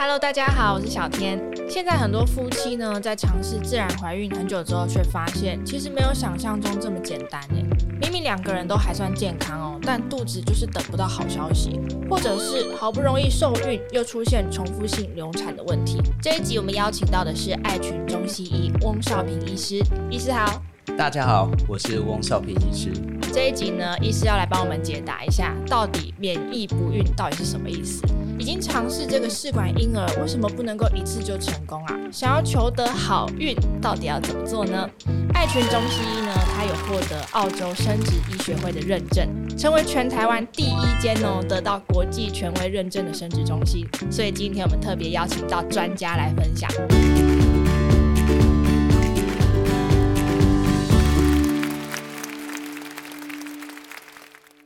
Hello，大家好，我是小天。现在很多夫妻呢，在尝试自然怀孕很久之后，却发现其实没有想象中这么简单诶。明明两个人都还算健康哦，但肚子就是等不到好消息，或者是好不容易受孕，又出现重复性流产的问题。这一集我们邀请到的是爱群中西医翁少平医师，医师好。大家好，我是翁少平医师。这一集呢，医师要来帮我们解答一下，到底免疫不孕到底是什么意思？已经尝试这个试管婴儿，为什么不能够一次就成功啊？想要求得好运，到底要怎么做呢？爱群中西医呢，它有获得澳洲生殖医学会的认证，成为全台湾第一间哦得到国际权威认证的生殖中心。所以今天我们特别邀请到专家来分享。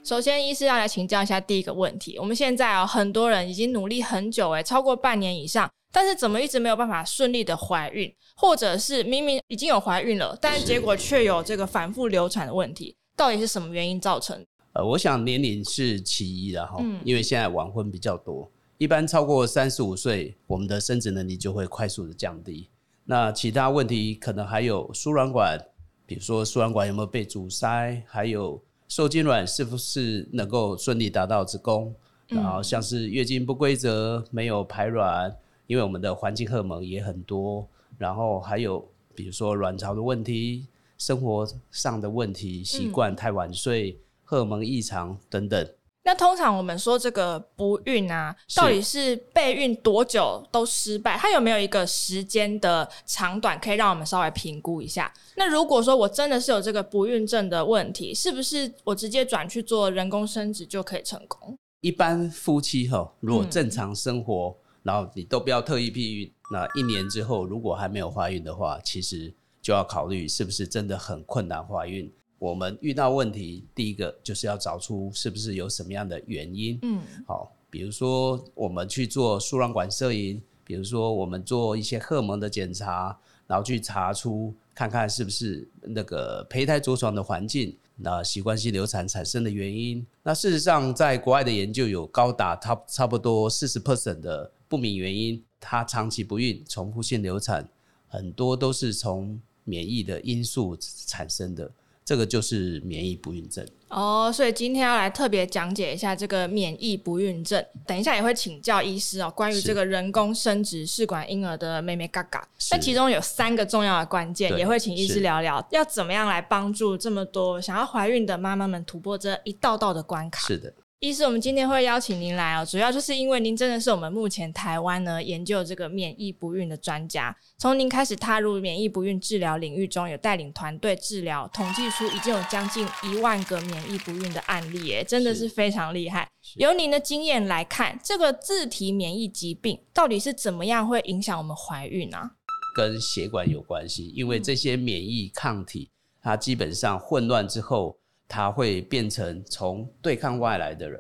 首先，医师要来请教一下第一个问题。我们现在啊，很多人已经努力很久，诶，超过半年以上，但是怎么一直没有办法顺利的怀孕，或者是明明已经有怀孕了，但是结果却有这个反复流产的问题，到底是什么原因造成？呃，我想年龄是其一的哈，因为现在晚婚比较多，一般超过三十五岁，我们的生殖能力就会快速的降低。那其他问题可能还有输卵管，比如说输卵管有没有被阻塞，还有。受精卵是不是能够顺利达到子宫？然后像是月经不规则、没有排卵，因为我们的环境荷尔蒙也很多。然后还有比如说卵巢的问题、生活上的问题、习惯太晚睡、荷尔蒙异常等等。那通常我们说这个不孕啊，到底是备孕多久都失败？它有没有一个时间的长短可以让我们稍微评估一下？那如果说我真的是有这个不孕症的问题，是不是我直接转去做人工生殖就可以成功？一般夫妻哈，如果正常生活，嗯、然后你都不要特意避孕，那一年之后如果还没有怀孕的话，其实就要考虑是不是真的很困难怀孕。我们遇到问题，第一个就是要找出是不是有什么样的原因。嗯，好，比如说我们去做输卵管摄影，比如说我们做一些荷尔蒙的检查，然后去查出看看是不是那个胚胎着床的环境，那习惯性流产产生的原因。那事实上，在国外的研究有高达差差不多四十 percent 的不明原因，它长期不孕、重复性流产，很多都是从免疫的因素产生的。这个就是免疫不孕症哦，所以今天要来特别讲解一下这个免疫不孕症。等一下也会请教医师哦，关于这个人工生殖试管婴儿的妹妹嘎嘎。那其中有三个重要的关键，也会请医师聊聊，要怎么样来帮助这么多想要怀孕的妈妈们突破这一道道的关卡。是的。医师，我们今天会邀请您来哦，主要就是因为您真的是我们目前台湾呢研究这个免疫不孕的专家。从您开始踏入免疫不孕治疗领域中，有带领团队治疗，统计出已经有将近一万个免疫不孕的案例，哎，真的是非常厉害。由您的经验来看，这个自体免疫疾病到底是怎么样会影响我们怀孕呢？跟血管有关系，因为这些免疫抗体它基本上混乱之后。它会变成从对抗外来的人，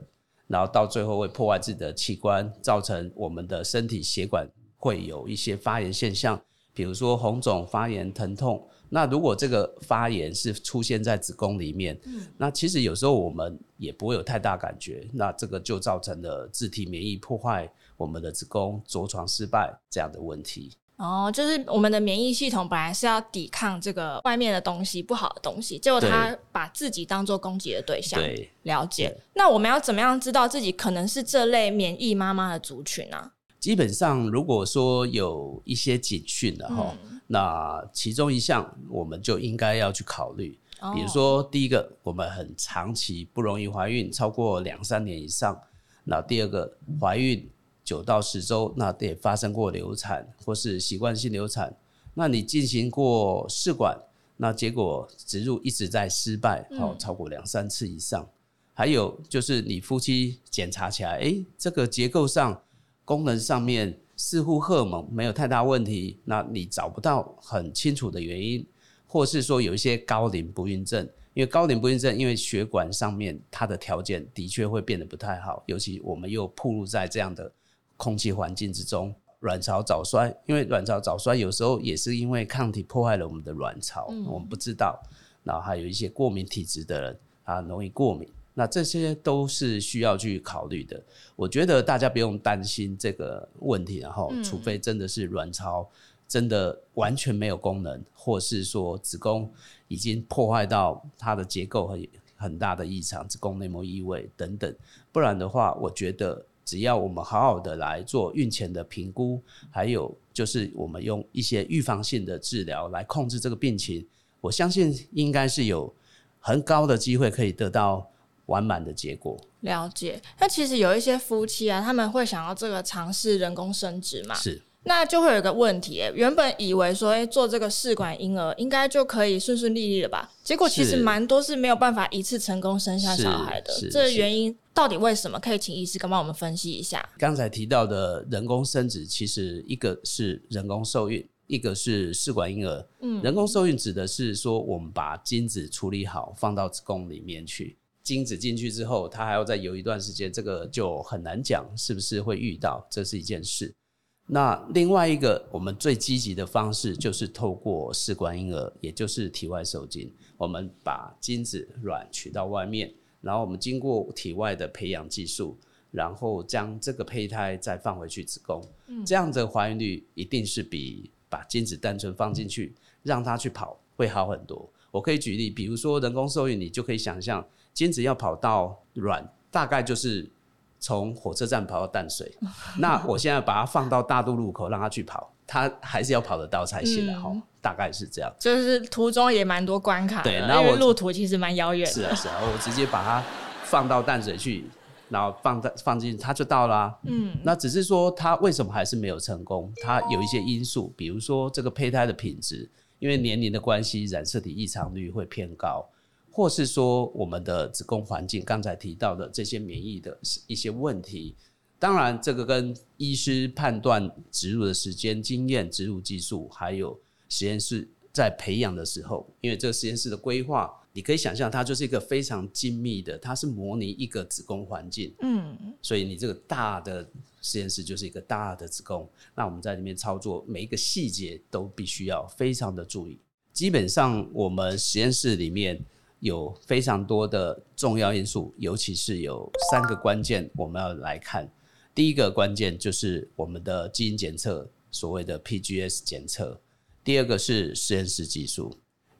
然后到最后会破坏自己的器官，造成我们的身体血管会有一些发炎现象，比如说红肿、发炎、疼痛。那如果这个发炎是出现在子宫里面，嗯，那其实有时候我们也不会有太大感觉，那这个就造成了自体免疫破坏我们的子宫，着床失败这样的问题。哦，就是我们的免疫系统本来是要抵抗这个外面的东西、不好的东西，结果它把自己当做攻击的对象。对，了解。那我们要怎么样知道自己可能是这类免疫妈妈的族群呢、啊？基本上，如果说有一些警讯的哈，那其中一项我们就应该要去考虑。比如说，第一个，我们很长期不容易怀孕，超过两三年以上；那第二个，怀孕。九到十周，那也发生过流产或是习惯性流产。那你进行过试管，那结果植入一直在失败，好超过两三次以上。还有就是你夫妻检查起来，诶，这个结构上、功能上面似乎荷尔蒙没有太大问题，那你找不到很清楚的原因，或是说有一些高龄不孕症，因为高龄不孕症，因为血管上面它的条件的确会变得不太好，尤其我们又暴露在这样的。空气环境之中，卵巢早衰，因为卵巢早衰有时候也是因为抗体破坏了我们的卵巢，嗯、我们不知道。然后还有一些过敏体质的人啊，容易过敏，那这些都是需要去考虑的。我觉得大家不用担心这个问题，然后除非真的是卵巢真的完全没有功能，或是说子宫已经破坏到它的结构很很大的异常，子宫内膜异位等等，不然的话，我觉得只要我们好好的来做孕前的评估，还有就是我们用一些预防性的治疗来控制这个病情，我相信应该是有很高的机会可以得到。完满的结果。了解。那其实有一些夫妻啊，他们会想要这个尝试人工生殖嘛？是。那就会有一个问题，原本以为说，哎，做这个试管婴儿应该就可以顺顺利利了吧？结果其实蛮多是没有办法一次成功生下小孩的。这个原因到底为什么？可以请医师帮我们分析一下。刚才提到的人工生殖，其实一个是人工受孕，一个是试管婴儿。嗯，人工受孕指的是说，我们把精子处理好，放到子宫里面去。精子进去之后，它还要再游一段时间，这个就很难讲是不是会遇到，这是一件事。那另外一个我们最积极的方式，就是透过试管婴儿，也就是体外受精，我们把精子卵取到外面，然后我们经过体外的培养技术，然后将这个胚胎再放回去子宫，嗯这样的怀孕率一定是比把精子单纯放进去让它去跑会好很多。我可以举例，比如说人工受孕，你就可以想象。精子要跑到卵，大概就是从火车站跑到淡水。那我现在把它放到大渡路口，让它去跑，它还是要跑得到才行的哈。嗯、大概是这样。就是途中也蛮多关卡的，对，那我因为路途其实蛮遥远的。是啊，是啊，我直接把它放到淡水去，然后放在放进，它就到啦、啊。嗯，那只是说它为什么还是没有成功？它有一些因素，比如说这个胚胎的品质，因为年龄的关系，染色体异常率会偏高。或是说我们的子宫环境，刚才提到的这些免疫的一些问题，当然这个跟医师判断植入的时间、经验、植入技术，还有实验室在培养的时候，因为这个实验室的规划，你可以想象它就是一个非常精密的，它是模拟一个子宫环境，嗯，所以你这个大的实验室就是一个大的子宫，那我们在里面操作每一个细节都必须要非常的注意。基本上我们实验室里面。有非常多的重要因素，尤其是有三个关键我们要来看。第一个关键就是我们的基因检测，所谓的 PGS 检测；第二个是实验室技术；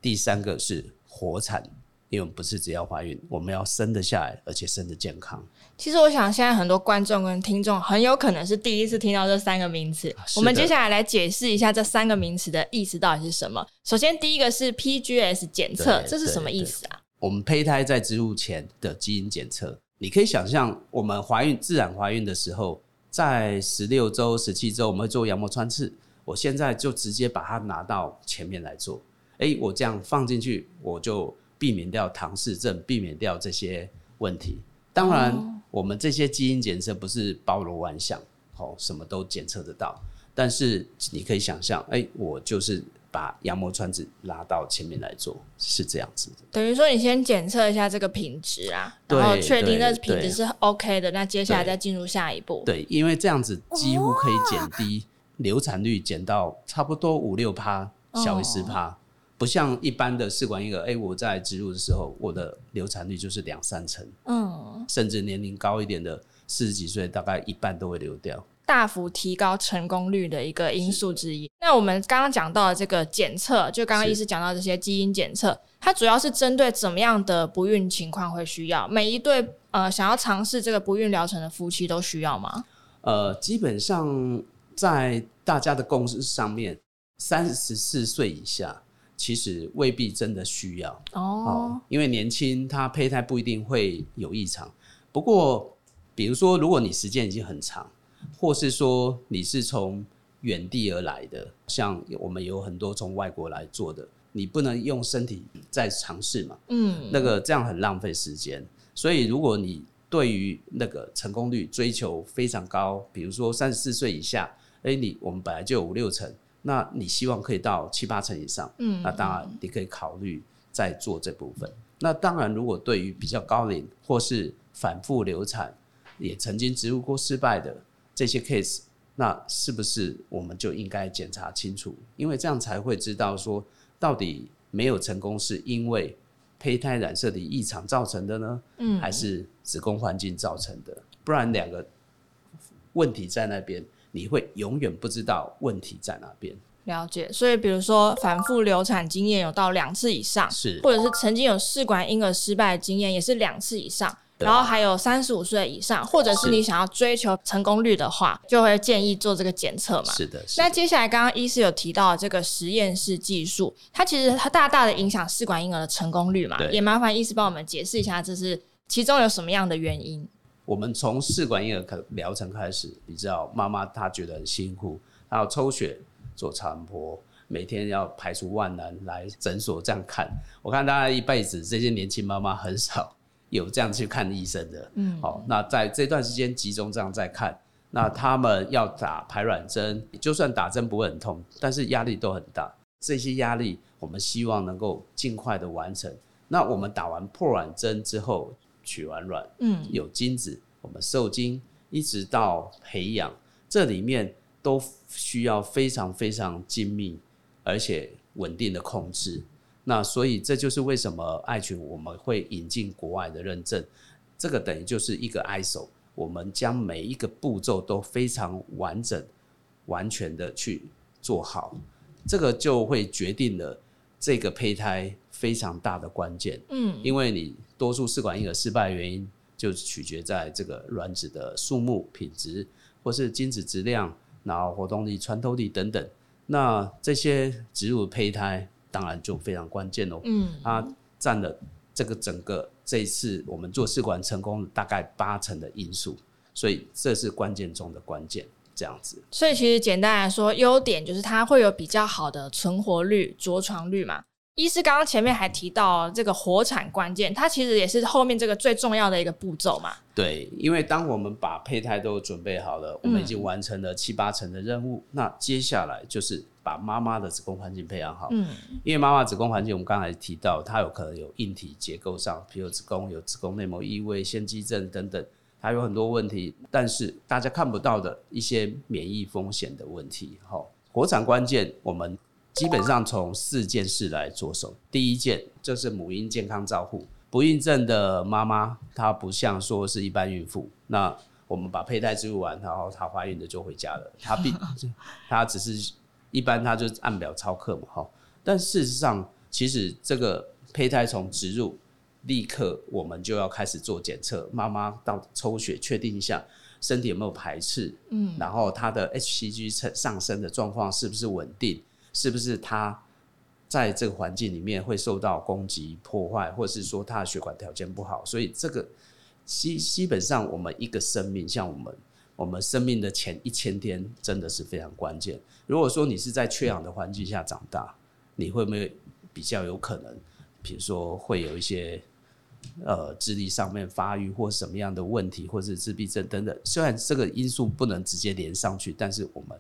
第三个是活产。因为我们不是只要怀孕，我们要生得下来，而且生得健康。其实我想，现在很多观众跟听众很有可能是第一次听到这三个名词。我们接下来来解释一下这三个名词的意思到底是什么。首先，第一个是 PGS 检测，这是什么意思啊？我们胚胎在植入前的基因检测，你可以想象，我们怀孕自然怀孕的时候，在十六周、十七周，我们会做羊膜穿刺。我现在就直接把它拿到前面来做。诶，我这样放进去，我就。避免掉唐氏症，避免掉这些问题。当然，我们这些基因检测不是包罗万象，哦，什么都检测得到。但是你可以想象，哎，我就是把羊膜穿刺拉到前面来做，是这样子的。等于说，你先检测一下这个品质啊，然后确定这品质是 OK 的，那接下来再进入下一步。对，因为这样子几乎可以减低流产率，减到差不多五六趴，小于十趴。不像一般的试管婴儿，哎、欸，我在植入的时候，我的流产率就是两三成，嗯，甚至年龄高一点的四十几岁，大概一半都会流掉，大幅提高成功率的一个因素之一。那我们刚刚讲到的这个检测，就刚刚医师讲到这些基因检测，它主要是针对怎么样的不孕情况会需要？每一对呃想要尝试这个不孕疗程的夫妻都需要吗？呃，基本上在大家的共识上面，三十四岁以下。其实未必真的需要哦，因为年轻，他胚胎不一定会有异常。不过，比如说，如果你时间已经很长，或是说你是从远地而来的，像我们有很多从外国来做的，你不能用身体再尝试嘛？嗯，那个这样很浪费时间。所以，如果你对于那个成功率追求非常高，比如说三十四岁以下，哎，你我们本来就有五六成。那你希望可以到七八成以上，嗯，那当然你可以考虑再做这部分。那当然，如果对于比较高龄或是反复流产，也曾经植入过失败的这些 case，那是不是我们就应该检查清楚？因为这样才会知道说，到底没有成功是因为胚胎染色体异常造成的呢？嗯，还是子宫环境造成的？不然两个问题在那边，你会永远不知道问题在哪边。了解，所以比如说反复流产经验有到两次以上，是，或者是曾经有试管婴儿失败的经验也是两次以上，然后还有三十五岁以上，或者是你想要追求成功率的话，就会建议做这个检测嘛。是的，是的。那接下来刚刚医师有提到这个实验室技术，它其实它大大的影响试管婴儿的成功率嘛，也麻烦医师帮我们解释一下，这是其中有什么样的原因？我们从试管婴儿可疗程开始，你知道妈妈她觉得很辛苦，她要抽血。做超音波，每天要排除万难来诊所这样看。我看大家一辈子，这些年轻妈妈很少有这样去看医生的。嗯，好，那在这段时间集中这样在看，那他们要打排卵针，就算打针不会很痛，但是压力都很大。这些压力，我们希望能够尽快的完成。那我们打完破卵针之后，取完卵，嗯，有精子，我们受精，一直到培养，这里面。都需要非常非常精密而且稳定的控制。那所以这就是为什么爱群我们会引进国外的认证。这个等于就是一个 ISO，我们将每一个步骤都非常完整、完全的去做好。这个就会决定了这个胚胎非常大的关键。嗯，因为你多数试管婴儿失败的原因，就取决在这个卵子的数目、品质，或是精子质量。然后活动力、穿透力等等，那这些植入胚胎当然就非常关键喽。嗯，它占了这个整个这一次我们做试管成功大概八成的因素，所以这是关键中的关键，这样子。所以其实简单来说，优点就是它会有比较好的存活率、着床率嘛。医师刚刚前面还提到这个活产关键，它其实也是后面这个最重要的一个步骤嘛。对，因为当我们把胚胎都准备好了，我们已经完成了七八成的任务，嗯、那接下来就是把妈妈的子宫环境培养好。嗯，因为妈妈子宫环境，我们刚才提到，它有可能有硬体结构上，比如子宫有子宫内膜异位、腺肌症等等，它有很多问题，但是大家看不到的一些免疫风险的问题。好，活产关键我们。基本上从四件事来着手。第一件就是母婴健康照护。不孕症的妈妈，她不像说是一般孕妇，那我们把胚胎植入完，然后她怀孕的就回家了。她并她只是一般，她就按表操课嘛，哈。但事实上，其实这个胚胎从植入立刻，我们就要开始做检测。妈妈到抽血确定一下身体有没有排斥，嗯，然后她的 HCG 上升的状况是不是稳定。是不是他在这个环境里面会受到攻击、破坏，或者是说他的血管条件不好？所以这个基基本上，我们一个生命，像我们我们生命的前一千天，真的是非常关键。如果说你是在缺氧的环境下长大，你会不会比较有可能，比如说会有一些呃智力上面发育或什么样的问题，或是自闭症等等？虽然这个因素不能直接连上去，但是我们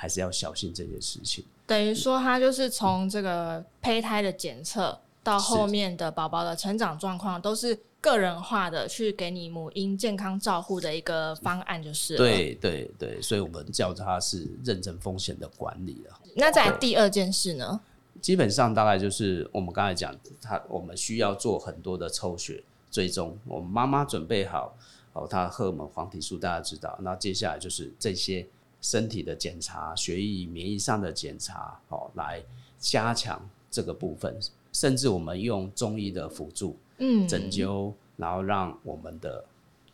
还是要小心这件事情。等于说，它就是从这个胚胎的检测到后面的宝宝的成长状况，都是个人化的去给你母婴健康照护的一个方案，就是。对对对，所以我们叫它是认证风险的管理了。那在第二件事呢？基本上大概就是我们刚才讲，它我们需要做很多的抽血追踪。我们妈妈准备好哦，她荷尔蒙、黄体素大家知道，那接下来就是这些。身体的检查、血液、免疫上的检查，哦，来加强这个部分，甚至我们用中医的辅助，嗯，针灸，然后让我们的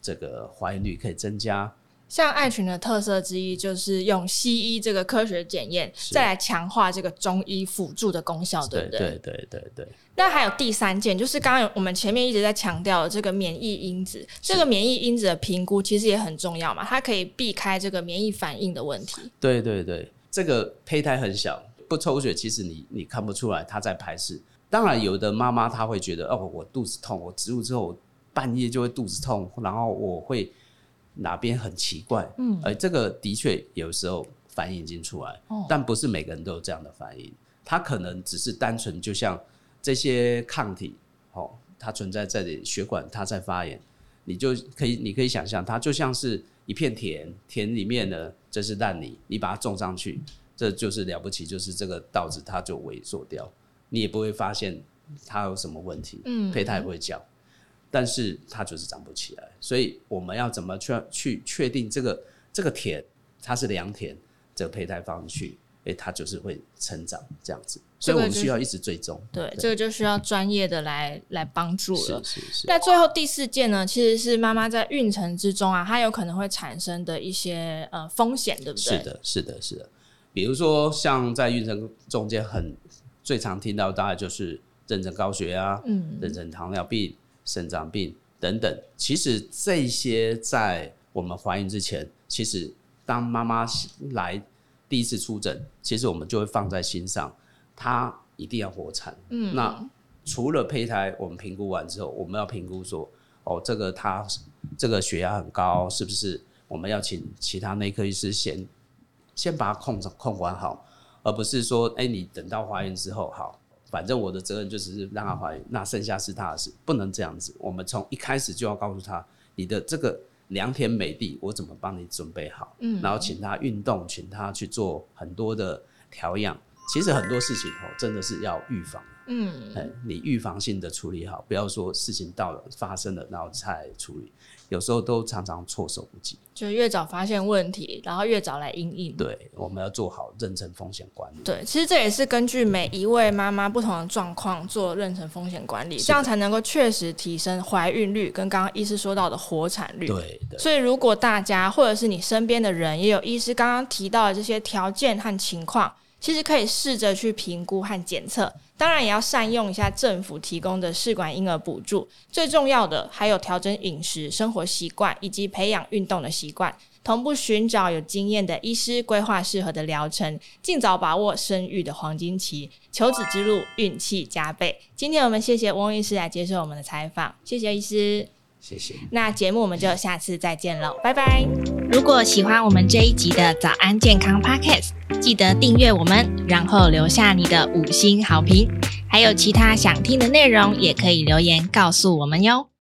这个怀孕率可以增加。像爱群的特色之一，就是用西医这个科学检验，再来强化这个中医辅助的功效，对不对？对对对对。那还有第三件，就是刚刚我们前面一直在强调的这个免疫因子，这个免疫因子的评估其实也很重要嘛，它可以避开这个免疫反应的问题。对对对，这个胚胎很小，不抽血，其实你你看不出来它在排斥。当然，有的妈妈她会觉得，哦，我肚子痛，我植入之后半夜就会肚子痛，然后我会。哪边很奇怪？嗯，而这个的确有时候反应已经出来，哦，但不是每个人都有这样的反应。它可能只是单纯就像这些抗体，哦，它存在这里，血管它在发炎，你就可以，你可以想象，它就像是一片田，田里面呢，这是烂泥，你把它种上去，这就是了不起，就是这个稻子它就萎缩掉，你也不会发现它有什么问题，嗯，胚胎也会叫，但是它就是长不起来，所以我们要怎么去去确定这个这个田它是良田，这个胚胎放进去。哎，它就是会成长这样子，所以我们需要一直追踪。对，这个就需要专业的来来帮助了。是是是。那最后第四件呢，其实是妈妈在孕程之中啊，它有可能会产生的一些呃风险，对不对？是的，是的，是的。比如说，像在孕程中间很最常听到，大概就是妊娠高血压、嗯，妊娠糖尿病、肾脏病等等。其实这些在我们怀孕之前，其实当妈妈来。第一次出诊，其实我们就会放在心上，她一定要活产。嗯，那除了胚胎，我们评估完之后，我们要评估说，哦，这个她这个血压很高，是不是我们要请其他内科医师先先把它控制控管好，而不是说，哎，你等到怀孕之后，好，反正我的责任就只是让他怀孕，那剩下是他的事，不能这样子。我们从一开始就要告诉他，你的这个。良田美地，我怎么帮你准备好？嗯，然后请他运动，请他去做很多的调养。其实很多事情哦，真的是要预防。嗯，哎你预防性的处理好，不要说事情到了发生了，然后才处理。有时候都常常措手不及，就越早发现问题，然后越早来应应。对，我们要做好妊娠风险管理。对，其实这也是根据每一位妈妈不同的状况做妊娠风险管理，这样才能够确实提升怀孕率跟刚刚医师说到的活产率。对，对。所以如果大家或者是你身边的人也有医师刚刚提到的这些条件和情况，其实可以试着去评估和检测。当然也要善用一下政府提供的试管婴儿补助，最重要的还有调整饮食、生活习惯以及培养运动的习惯，同步寻找有经验的医师规划适合的疗程，尽早把握生育的黄金期，求子之路运气加倍。今天我们谢谢翁医师来接受我们的采访，谢谢医师。谢谢。那节目我们就下次再见喽，拜拜。如果喜欢我们这一集的早安健康 Podcast，记得订阅我们，然后留下你的五星好评。还有其他想听的内容，也可以留言告诉我们哟。